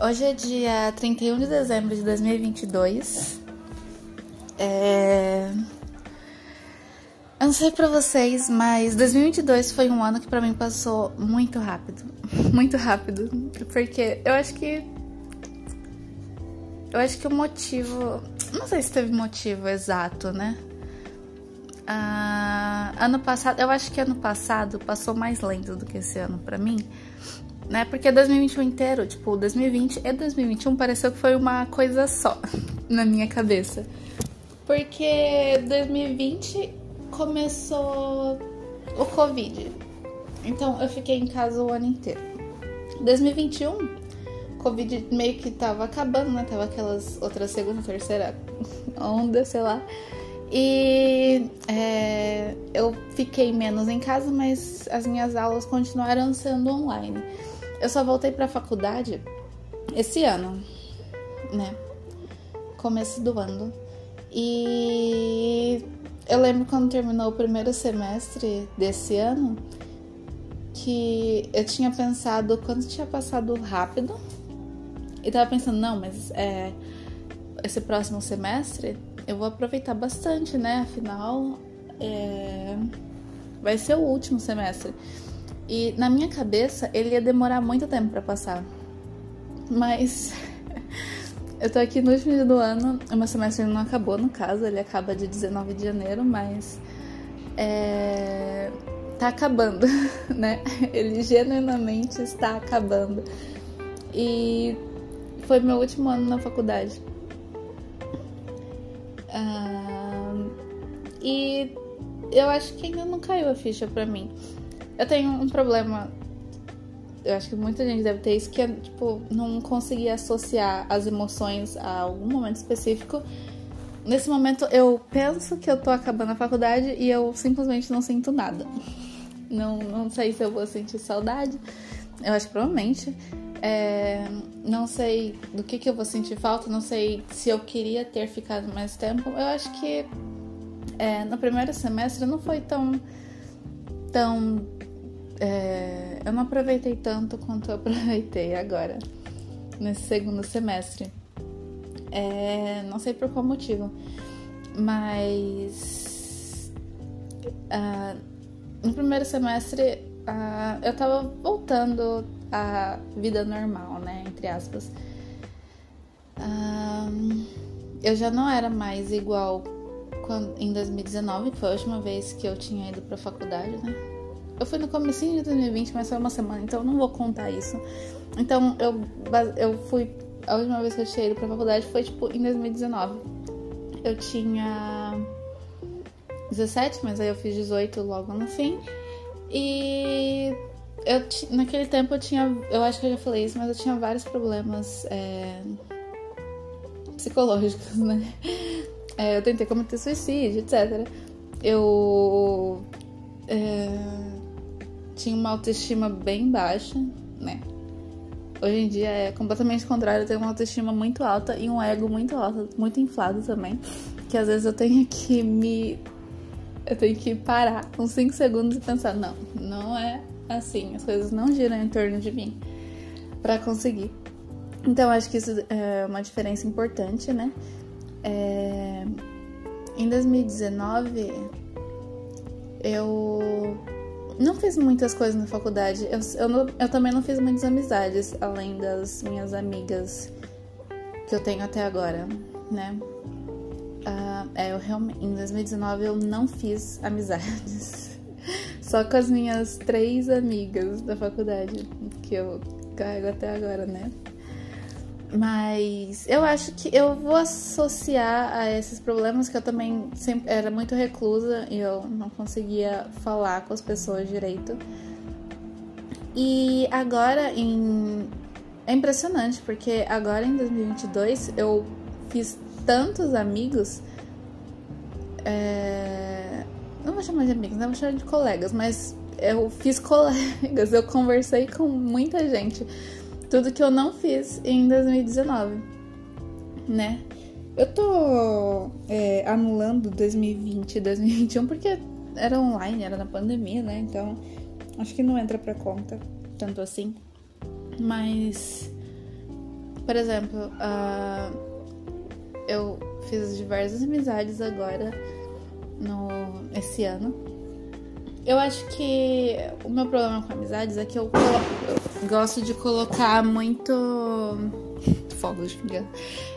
Hoje é dia 31 de dezembro de 2022. É... Eu não sei pra vocês, mas 2022 foi um ano que pra mim passou muito rápido. Muito rápido. Porque eu acho que. Eu acho que o motivo. Não sei se teve motivo exato, né? Ah, ano passado, eu acho que ano passado passou mais lento do que esse ano pra mim né? Porque 2021 inteiro, tipo, 2020 e 2021 pareceu que foi uma coisa só na minha cabeça. Porque 2020 começou o Covid. Então eu fiquei em casa o ano inteiro. 2021, Covid meio que tava acabando, né? Tava aquelas outras segunda, terceira onda, sei lá. E é, eu fiquei menos em casa, mas as minhas aulas continuaram sendo online. Eu só voltei para a faculdade esse ano, né? Começo do ano. E eu lembro quando terminou o primeiro semestre desse ano que eu tinha pensado quando tinha passado rápido e tava pensando, não, mas é, esse próximo semestre eu vou aproveitar bastante, né? Afinal, é, vai ser o último semestre. E na minha cabeça ele ia demorar muito tempo para passar. Mas eu tô aqui no último dia do ano, o meu semestre não acabou no caso, ele acaba de 19 de janeiro, mas é, tá acabando, né? Ele genuinamente está acabando. E foi meu último ano na faculdade. Ah, e eu acho que ainda não caiu a ficha pra mim. Eu tenho um problema. Eu acho que muita gente deve ter isso, que é, tipo, não conseguir associar as emoções a algum momento específico. Nesse momento eu penso que eu tô acabando a faculdade e eu simplesmente não sinto nada. Não, não sei se eu vou sentir saudade. Eu acho que provavelmente. É, não sei do que, que eu vou sentir falta, não sei se eu queria ter ficado mais tempo. Eu acho que é, no primeiro semestre não foi tão, tão é, eu não aproveitei tanto quanto eu aproveitei agora, nesse segundo semestre. É, não sei por qual motivo, mas uh, no primeiro semestre uh, eu tava voltando à vida normal, né? Entre aspas. Uh, eu já não era mais igual quando, em 2019, que foi a última vez que eu tinha ido pra faculdade, né? Eu fui no comecinho de 2020, mas foi uma semana, então eu não vou contar isso. Então eu, eu fui. A última vez que eu tinha ido pra faculdade foi tipo em 2019. Eu tinha 17, mas aí eu fiz 18 logo no fim. E eu naquele tempo eu tinha. Eu acho que eu já falei isso, mas eu tinha vários problemas é, psicológicos, né? É, eu tentei cometer suicídio, etc. Eu. É, tinha uma autoestima bem baixa, né? Hoje em dia é completamente contrário, eu tenho uma autoestima muito alta e um ego muito alto, muito inflado também. Que às vezes eu tenho que me. Eu tenho que parar uns 5 segundos e pensar: não, não é assim, as coisas não giram em torno de mim para conseguir. Então acho que isso é uma diferença importante, né? É... Em 2019 eu não fiz muitas coisas na faculdade. Eu, eu, não, eu, também não fiz muitas amizades, além das minhas amigas que eu tenho até agora, né? Uh, é, eu realmente, em 2019 eu não fiz amizades. Só com as minhas três amigas da faculdade, que eu carrego até agora, né? Mas eu acho que eu vou associar a esses problemas que eu também sempre era muito reclusa e eu não conseguia falar com as pessoas direito. E agora em é impressionante porque agora em 2022 eu fiz tantos amigos é... não vou chamar de amigos, não vou chamar de colegas, mas eu fiz colegas, eu conversei com muita gente tudo que eu não fiz em 2019, né? Eu tô é, anulando 2020 e 2021 porque era online, era na pandemia, né? Então acho que não entra pra conta tanto assim. Mas por exemplo, uh, eu fiz diversas amizades agora no esse ano. Eu acho que o meu problema com amizades é que eu, eu gosto de colocar muito fogos de engano.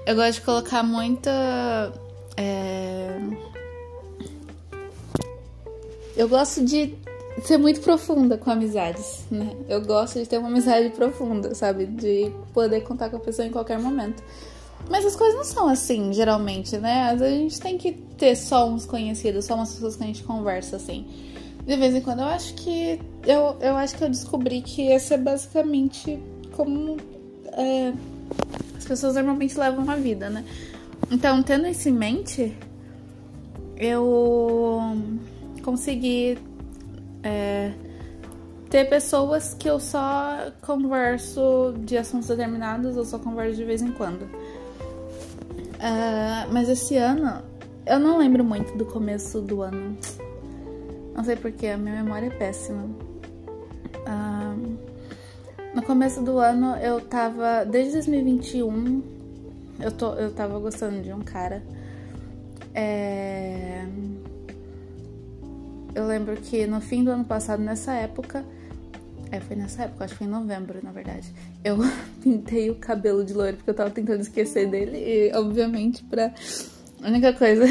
Eu gosto de colocar muita é... Eu gosto de ser muito profunda com amizades, né? Eu gosto de ter uma amizade profunda, sabe? De poder contar com a pessoa em qualquer momento. Mas as coisas não são assim, geralmente, né? A gente tem que ter só uns conhecidos, só umas pessoas que a gente conversa, assim. De vez em quando eu acho que. Eu, eu acho que eu descobri que esse é basicamente como é, as pessoas normalmente levam a vida, né? Então, tendo isso em mente, eu consegui é, ter pessoas que eu só converso de assuntos determinados, ou só converso de vez em quando. Uh, mas esse ano, eu não lembro muito do começo do ano. Não sei porque, a minha memória é péssima. No começo do ano, eu tava. Desde 2021, eu, tô, eu tava gostando de um cara. É... Eu lembro que no fim do ano passado, nessa época, é, foi nessa época, acho que foi em novembro, na verdade. Eu pintei o cabelo de loiro porque eu tava tentando esquecer dele. E, obviamente, pra. A única coisa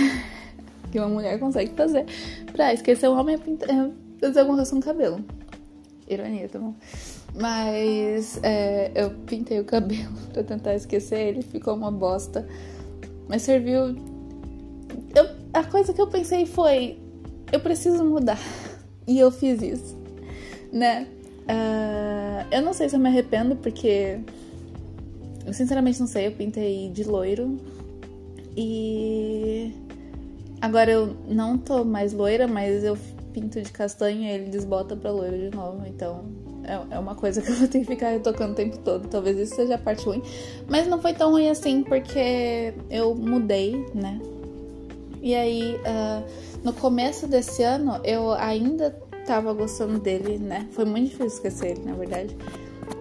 que uma mulher consegue fazer pra esquecer um homem é, é fazer alguma coisa no cabelo. Ironia, tá bom? Mas é, eu pintei o cabelo pra tentar esquecer ele, ficou uma bosta. Mas serviu. Eu, a coisa que eu pensei foi: eu preciso mudar. E eu fiz isso, né? Uh, eu não sei se eu me arrependo, porque eu sinceramente não sei. Eu pintei de loiro e agora eu não tô mais loira, mas eu pinto de castanho e ele desbota pra loiro de novo. Então é, é uma coisa que eu vou ter que ficar retocando o tempo todo. Talvez isso seja a parte ruim. Mas não foi tão ruim assim, porque eu mudei, né? E aí, uh, no começo desse ano, eu ainda tava gostando dele, né? Foi muito difícil esquecer ele, na verdade.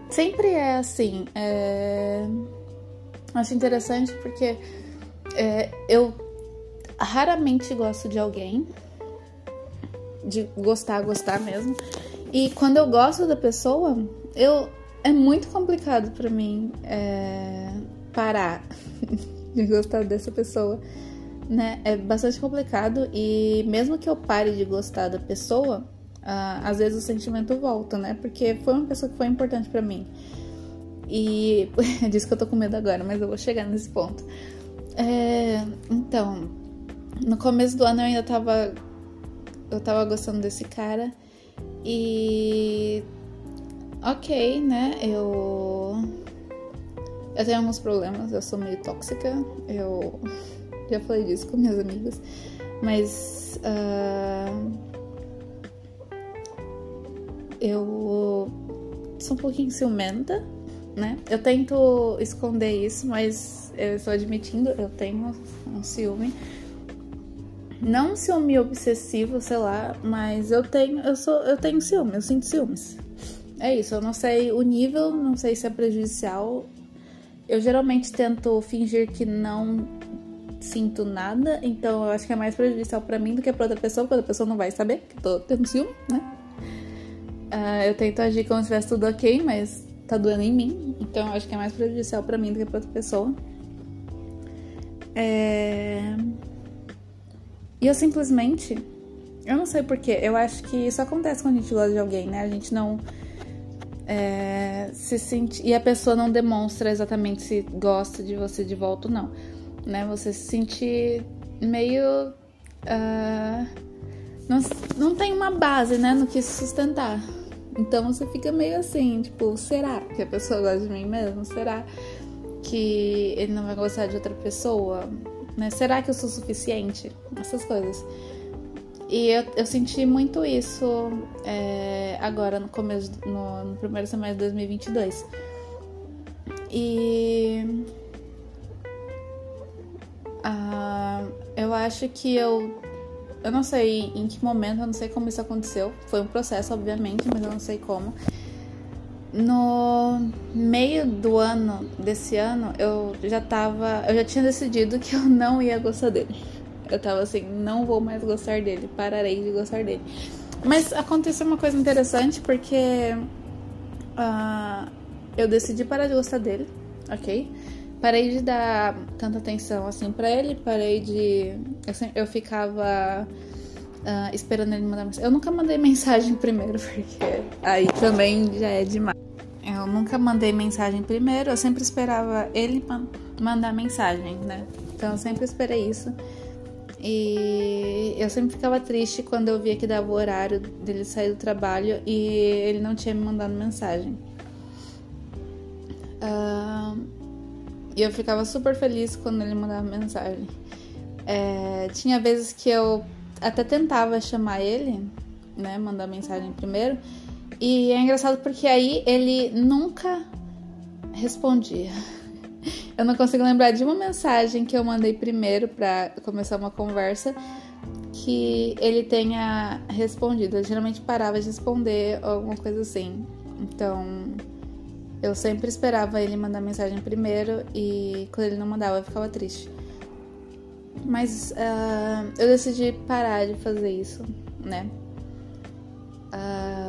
Sempre é assim. É... Acho interessante porque é, eu raramente gosto de alguém. De gostar, gostar mesmo. E quando eu gosto da pessoa, eu é muito complicado para mim é, parar de gostar dessa pessoa, né? É bastante complicado e mesmo que eu pare de gostar da pessoa, uh, às vezes o sentimento volta, né? Porque foi uma pessoa que foi importante para mim. E é disso que eu tô com medo agora, mas eu vou chegar nesse ponto. É, então, no começo do ano eu ainda tava eu tava gostando desse cara. E. Ok, né? Eu. Eu tenho alguns problemas, eu sou meio tóxica. Eu já falei disso com minhas amigas. Mas. Uh... Eu sou um pouquinho ciumenta, né? Eu tento esconder isso, mas eu estou admitindo, eu tenho um ciúme não ciúme obsessivo, sei lá, mas eu tenho, eu sou, eu tenho ciúme, eu sinto ciúmes. É isso, eu não sei o nível, não sei se é prejudicial. Eu geralmente tento fingir que não sinto nada, então eu acho que é mais prejudicial para mim do que para outra pessoa, porque a pessoa não vai saber que tô tendo ciúme, né? Uh, eu tento agir como se estivesse tudo ok, mas tá doendo em mim, então eu acho que é mais prejudicial para mim do que para outra pessoa. É... E eu simplesmente. Eu não sei porquê. Eu acho que isso acontece quando a gente gosta de alguém, né? A gente não. É, se sente. E a pessoa não demonstra exatamente se gosta de você de volta ou não. Né? Você se sente meio. Uh, não, não tem uma base, né? No que sustentar. Então você fica meio assim, tipo, será que a pessoa gosta de mim mesmo? Será que ele não vai gostar de outra pessoa? Né? Será que eu sou suficiente? Essas coisas. E eu, eu senti muito isso é, agora no começo, no, no, primeiro semestre de 2022. E eu acho que eu. Eu não sei em que momento, eu não sei como isso aconteceu. Foi um processo, obviamente, mas eu não sei como. No meio do ano desse ano, eu já tava. Eu já tinha decidido que eu não ia gostar dele. Eu tava assim, não vou mais gostar dele, pararei de gostar dele. Mas aconteceu uma coisa interessante porque uh, eu decidi parar de gostar dele, ok? Parei de dar tanta atenção assim para ele, parei de. Eu, eu ficava uh, esperando ele mandar mensagem. Eu nunca mandei mensagem primeiro, porque aí também já é demais. Nunca mandei mensagem primeiro, eu sempre esperava ele mandar mensagem, né? Então eu sempre esperei isso. E eu sempre ficava triste quando eu via que dava o horário dele sair do trabalho e ele não tinha me mandado mensagem. Uh, e eu ficava super feliz quando ele mandava mensagem. É, tinha vezes que eu até tentava chamar ele, né? Mandar mensagem primeiro. E é engraçado porque aí ele nunca respondia. Eu não consigo lembrar de uma mensagem que eu mandei primeiro para começar uma conversa que ele tenha respondido. Eu geralmente parava de responder alguma coisa assim. Então, eu sempre esperava ele mandar mensagem primeiro e quando ele não mandava eu ficava triste. Mas uh, eu decidi parar de fazer isso, né? Uh,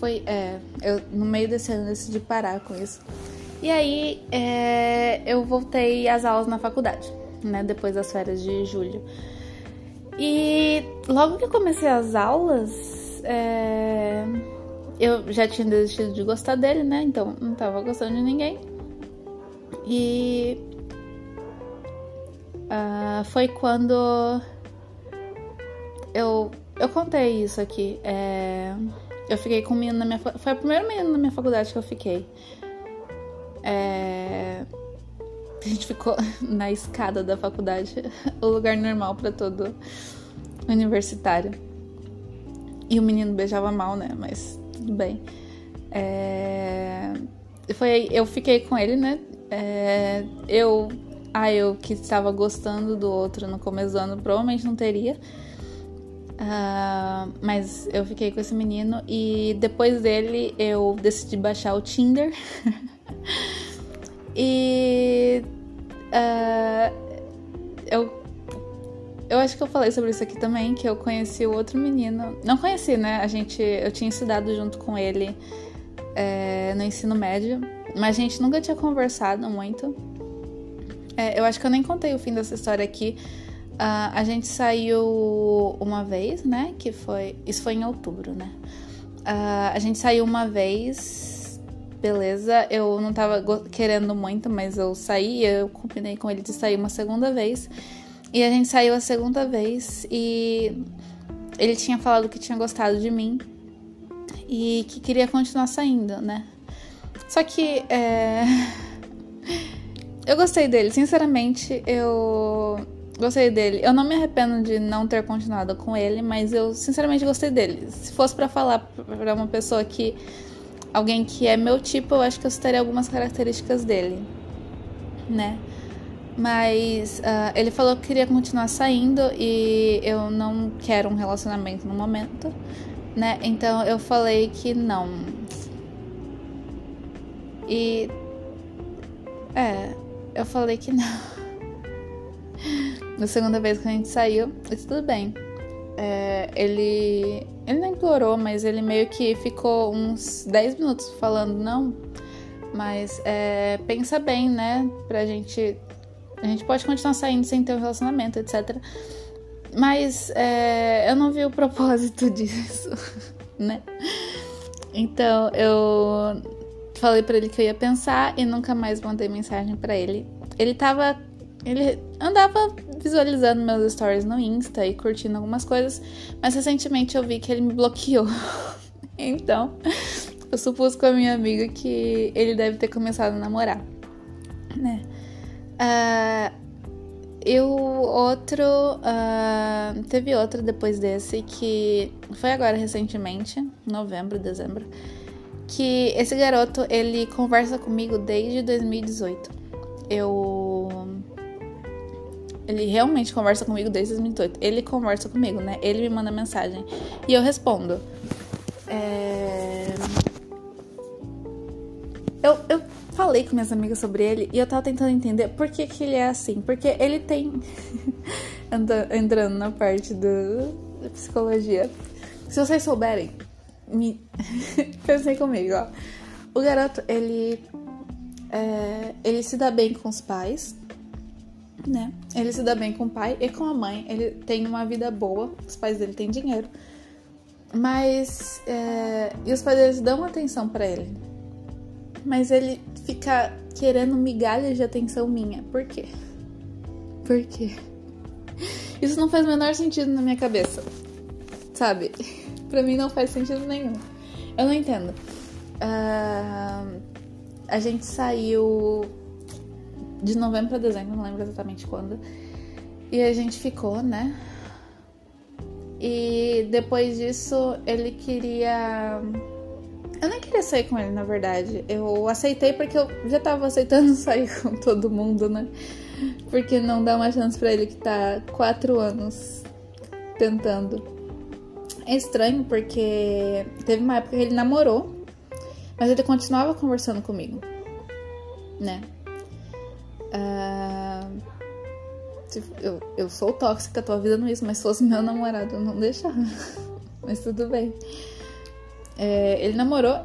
foi, é, eu no meio desse ano decidi parar com isso. E aí é, eu voltei às aulas na faculdade, né? Depois das férias de julho. E logo que eu comecei as aulas, é, eu já tinha desistido de gostar dele, né? Então não tava gostando de ninguém. E uh, foi quando eu, eu contei isso aqui. É, eu fiquei com um menino na minha Foi a primeira menina na minha faculdade que eu fiquei. É, a gente ficou na escada da faculdade, o lugar normal para todo universitário. E o menino beijava mal, né? Mas tudo bem. É... Foi, eu fiquei com ele, né? É, eu, ah, eu que estava gostando do outro no começo do ano, provavelmente não teria. Uh, mas eu fiquei com esse menino e depois dele eu decidi baixar o Tinder. e uh, eu eu acho que eu falei sobre isso aqui também, que eu conheci o outro menino. Não conheci, né? A gente. Eu tinha estudado junto com ele é, no ensino médio. Mas a gente nunca tinha conversado muito. É, eu acho que eu nem contei o fim dessa história aqui. Uh, a gente saiu uma vez, né? Que foi. Isso foi em outubro, né? Uh, a gente saiu uma vez, beleza. Eu não tava querendo muito, mas eu saí. Eu combinei com ele de sair uma segunda vez. E a gente saiu a segunda vez e ele tinha falado que tinha gostado de mim e que queria continuar saindo, né? Só que é... eu gostei dele, sinceramente, eu gostei dele. Eu não me arrependo de não ter continuado com ele, mas eu sinceramente gostei dele. Se fosse para falar para uma pessoa que alguém que é meu tipo, eu acho que eu citaria algumas características dele, né? Mas uh, ele falou que queria continuar saindo e eu não quero um relacionamento no momento, né? Então eu falei que não. E. É, eu falei que não. Na segunda vez que a gente saiu, disse tudo bem. É, ele. Ele não implorou, mas ele meio que ficou uns 10 minutos falando não. Mas é, pensa bem, né? Pra gente. A gente pode continuar saindo sem ter um relacionamento, etc. Mas é, eu não vi o propósito disso, né? Então eu Falei para ele que eu ia pensar e nunca mais mandei mensagem para ele. Ele tava. Ele andava visualizando meus stories no Insta e curtindo algumas coisas, mas recentemente eu vi que ele me bloqueou. então, eu supus com a minha amiga que ele deve ter começado a namorar, né? Uh, e o outro. Uh, teve outro depois desse que foi agora recentemente, novembro, dezembro que esse garoto ele conversa comigo desde 2018. Eu Ele realmente conversa comigo desde 2018. Ele conversa comigo, né? Ele me manda mensagem. E eu respondo. É... Eu, eu falei com minhas amigas sobre ele e eu tava tentando entender por que, que ele é assim. Porque ele tem. Entrando na parte do, da psicologia. Se vocês souberem, me... pensei comigo, ó. O garoto, ele. É... ele se dá bem com os pais né? Ele se dá bem com o pai e com a mãe. Ele tem uma vida boa, os pais dele têm dinheiro. Mas. É, e os pais dele dão atenção para ele. Mas ele fica querendo migalhas de atenção minha. Por quê? Por quê? Isso não faz o menor sentido na minha cabeça. Sabe? pra mim não faz sentido nenhum. Eu não entendo. Uh, a gente saiu de novembro a dezembro, não lembro exatamente quando. E a gente ficou, né? E depois disso ele queria. Eu nem queria sair com ele, na verdade. Eu aceitei porque eu já tava aceitando sair com todo mundo, né? Porque não dá uma chance pra ele que tá quatro anos tentando. É estranho porque teve uma época que ele namorou, mas ele continuava conversando comigo, né? Uh, eu, eu sou tóxica, não é isso, mas se fosse meu namorado, eu não deixava. mas tudo bem. É, ele namorou,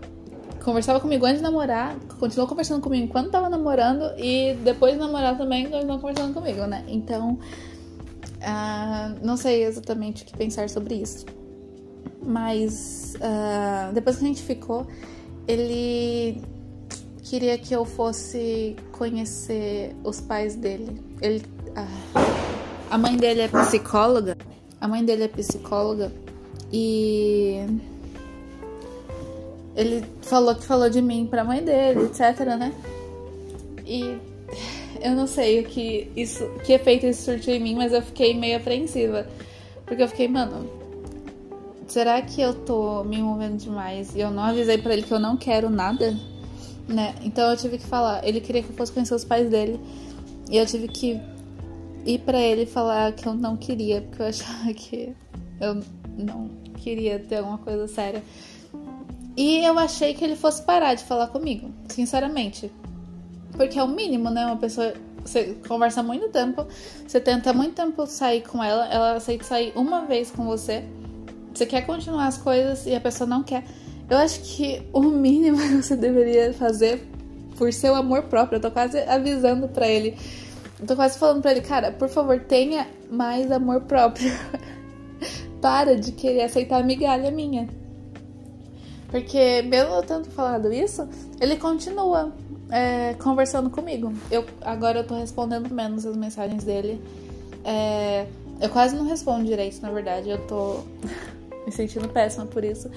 conversava comigo antes de namorar, continuou conversando comigo enquanto tava namorando e depois de namorar também continuou conversando comigo, né? Então, uh, não sei exatamente o que pensar sobre isso. Mas uh, depois que a gente ficou, ele queria que eu fosse conhecer os pais dele. Ele, a, a mãe dele é psicóloga. A mãe dele é psicóloga e ele falou que falou de mim pra mãe dele, etc, né? E eu não sei o que isso, que efeito isso surtiu em mim, mas eu fiquei meio apreensiva. Porque eu fiquei, mano, será que eu tô me envolvendo demais e eu não avisei para ele que eu não quero nada? Né? Então eu tive que falar. Ele queria que eu fosse conhecer os pais dele. E eu tive que ir para ele falar que eu não queria, porque eu achava que eu não queria ter alguma coisa séria. E eu achei que ele fosse parar de falar comigo, sinceramente. Porque é o mínimo, né? Uma pessoa. Você conversa muito tempo, você tenta muito tempo sair com ela, ela aceita sair uma vez com você. Você quer continuar as coisas e a pessoa não quer. Eu acho que o mínimo que você deveria fazer por seu amor próprio, eu tô quase avisando para ele. Eu tô quase falando para ele, cara, por favor, tenha mais amor próprio. Para de querer aceitar a migalha minha. Porque, mesmo eu tendo falado isso, ele continua é, conversando comigo. Eu, agora eu tô respondendo menos as mensagens dele. É, eu quase não respondo direito, na verdade. Eu tô me sentindo péssima por isso.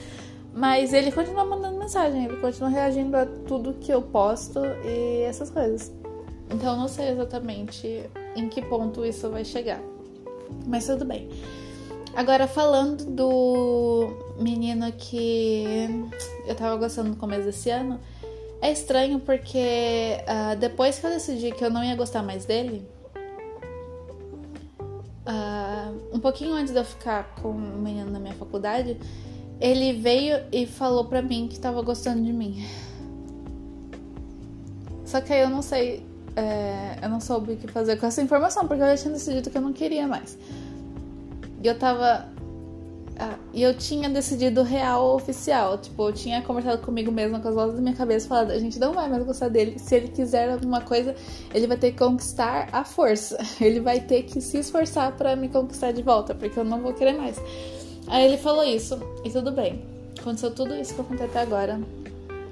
Mas ele continua mandando mensagem, ele continua reagindo a tudo que eu posto e essas coisas. Então eu não sei exatamente em que ponto isso vai chegar. Mas tudo bem. Agora falando do menino que eu tava gostando no começo desse ano, é estranho porque uh, depois que eu decidi que eu não ia gostar mais dele, uh, um pouquinho antes de eu ficar com o menino na minha faculdade, ele veio e falou pra mim que tava gostando de mim. Só que aí eu não sei, é, eu não soube o que fazer com essa informação, porque eu já tinha decidido que eu não queria mais. E eu tava. Ah, e eu tinha decidido real oficial. Tipo, eu tinha conversado comigo mesma com as vozes da minha cabeça, falando: a gente não vai mais gostar dele. Se ele quiser alguma coisa, ele vai ter que conquistar a força. Ele vai ter que se esforçar para me conquistar de volta, porque eu não vou querer mais. Aí ele falou isso, e tudo bem. Aconteceu tudo isso que eu contei até agora.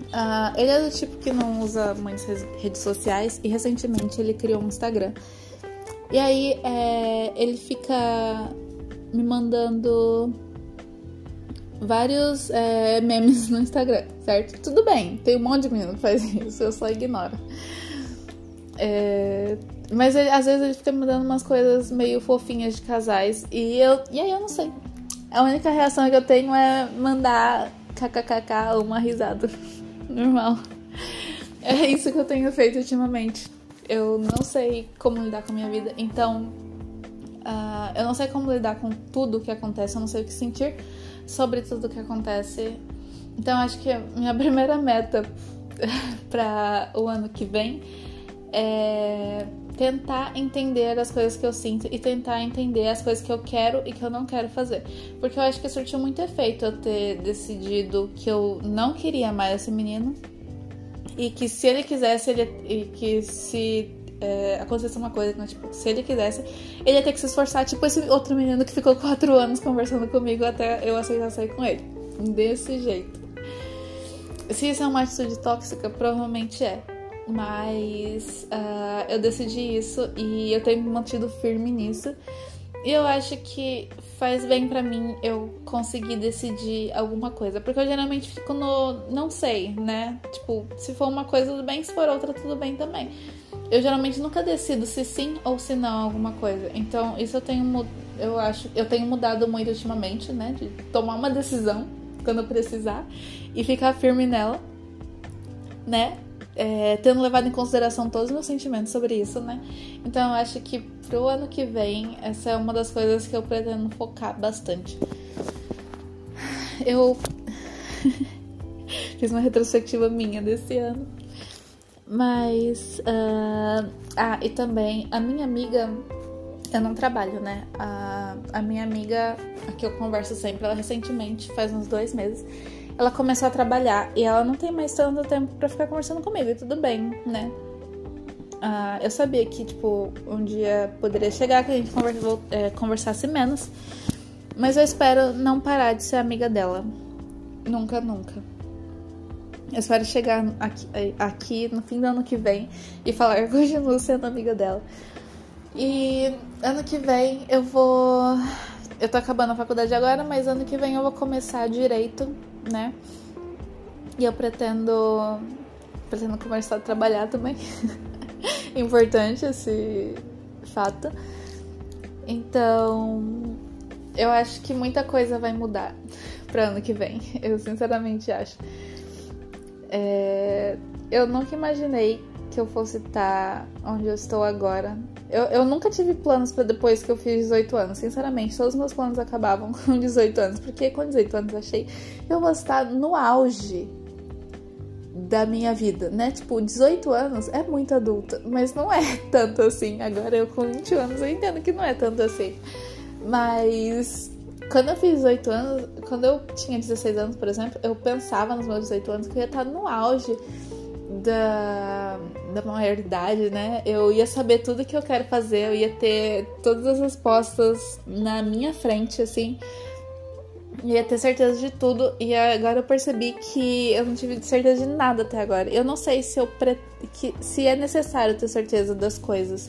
Uh, ele é do tipo que não usa muitas redes sociais e recentemente ele criou um Instagram. E aí é, ele fica me mandando vários é, memes no Instagram, certo? Tudo bem, tem um monte de menino que faz isso, eu só ignoro. É, mas ele, às vezes ele fica me mandando umas coisas meio fofinhas de casais e eu e aí eu não sei. A única reação que eu tenho é mandar kkkk uma risada. Normal. É isso que eu tenho feito ultimamente. Eu não sei como lidar com a minha vida, então Uh, eu não sei como lidar com tudo que acontece, eu não sei o que sentir sobre tudo que acontece. Então acho que a minha primeira meta para o ano que vem é tentar entender as coisas que eu sinto e tentar entender as coisas que eu quero e que eu não quero fazer. Porque eu acho que surtiu muito efeito eu ter decidido que eu não queria mais esse menino e que se ele quisesse, ele, e que se é, acontecesse uma coisa, né? tipo, se ele quisesse, ele ia ter que se esforçar, tipo esse outro menino que ficou quatro anos conversando comigo até eu aceitar sair com ele. Desse jeito. Se isso é uma atitude tóxica, provavelmente é. Mas uh, eu decidi isso e eu tenho me mantido firme nisso. E eu acho que faz bem para mim eu conseguir decidir alguma coisa. Porque eu geralmente fico no não sei, né? Tipo, se for uma coisa, tudo bem, se for outra, tudo bem também. Eu geralmente nunca decido se sim ou se não alguma coisa. Então, isso eu tenho eu acho, eu tenho mudado muito ultimamente, né? De tomar uma decisão quando precisar e ficar firme nela, né? É, tendo levado em consideração todos os meus sentimentos sobre isso, né? Então eu acho que pro ano que vem, essa é uma das coisas que eu pretendo focar bastante. Eu fiz uma retrospectiva minha desse ano. Mas. Uh... Ah, e também a minha amiga. Eu não trabalho, né? A, a minha amiga, a que eu converso sempre, ela recentemente, faz uns dois meses, ela começou a trabalhar e ela não tem mais tanto tempo para ficar conversando comigo, e tudo bem, né? Uh, eu sabia que, tipo, um dia poderia chegar que a gente conversa, é, conversasse menos, mas eu espero não parar de ser amiga dela. Nunca, nunca. Eu espero chegar aqui, aqui no fim do ano que vem e falar que continuo sendo amiga dela. E ano que vem eu vou. Eu tô acabando a faculdade agora, mas ano que vem eu vou começar direito né? E eu pretendo pretendo começar a trabalhar também. Importante esse fato. Então, eu acho que muita coisa vai mudar para ano que vem. Eu sinceramente acho. É, eu nunca imaginei que eu fosse estar onde eu estou agora. Eu, eu nunca tive planos para depois que eu fiz 18 anos. Sinceramente, todos os meus planos acabavam com 18 anos. Porque com 18 anos eu achei eu vou estar no auge da minha vida, né? Tipo, 18 anos é muito adulta, mas não é tanto assim. Agora eu com 20 anos eu entendo que não é tanto assim. Mas quando eu fiz 18 anos, quando eu tinha 16 anos, por exemplo, eu pensava nos meus 18 anos que eu ia estar no auge da, da maioridade, né? Eu ia saber tudo que eu quero fazer, eu ia ter todas as respostas na minha frente, assim. Ia ter certeza de tudo. E agora eu percebi que eu não tive certeza de nada até agora. Eu não sei se eu pre... que, se é necessário ter certeza das coisas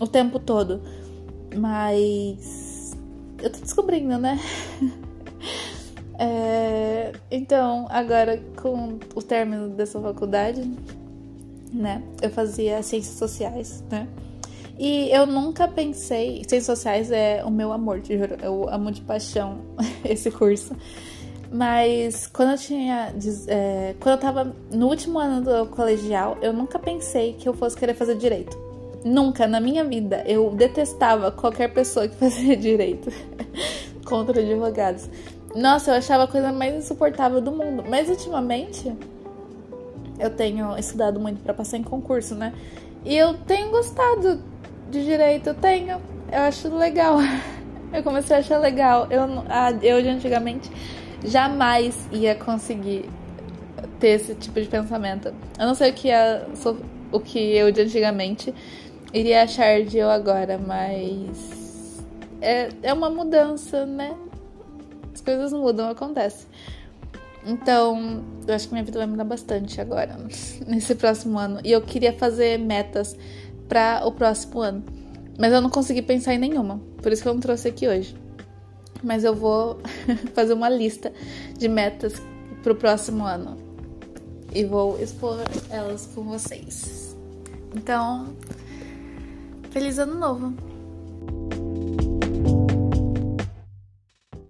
o tempo todo. Mas eu tô descobrindo, né? É, então, agora com o término dessa faculdade, né? Eu fazia ciências sociais, né? E eu nunca pensei. Ciências sociais é o meu amor, te juro. Eu amo de paixão esse curso. Mas quando eu tinha. É, quando eu tava no último ano do colegial, eu nunca pensei que eu fosse querer fazer direito. Nunca na minha vida. Eu detestava qualquer pessoa que fazia direito contra advogados. Nossa, eu achava a coisa mais insuportável do mundo. Mas ultimamente eu tenho estudado muito para passar em concurso, né? E eu tenho gostado de direito, eu tenho. Eu acho legal. Eu comecei a achar legal. Eu, eu de antigamente jamais ia conseguir ter esse tipo de pensamento. Eu não sei o que, o que eu de antigamente iria achar de eu agora, mas é, é uma mudança, né? As coisas mudam, acontece. Então, eu acho que minha vida vai mudar bastante agora, nesse próximo ano. E eu queria fazer metas para o próximo ano. Mas eu não consegui pensar em nenhuma. Por isso que eu não trouxe aqui hoje. Mas eu vou fazer uma lista de metas para o próximo ano. E vou expor elas com vocês. Então, feliz ano novo!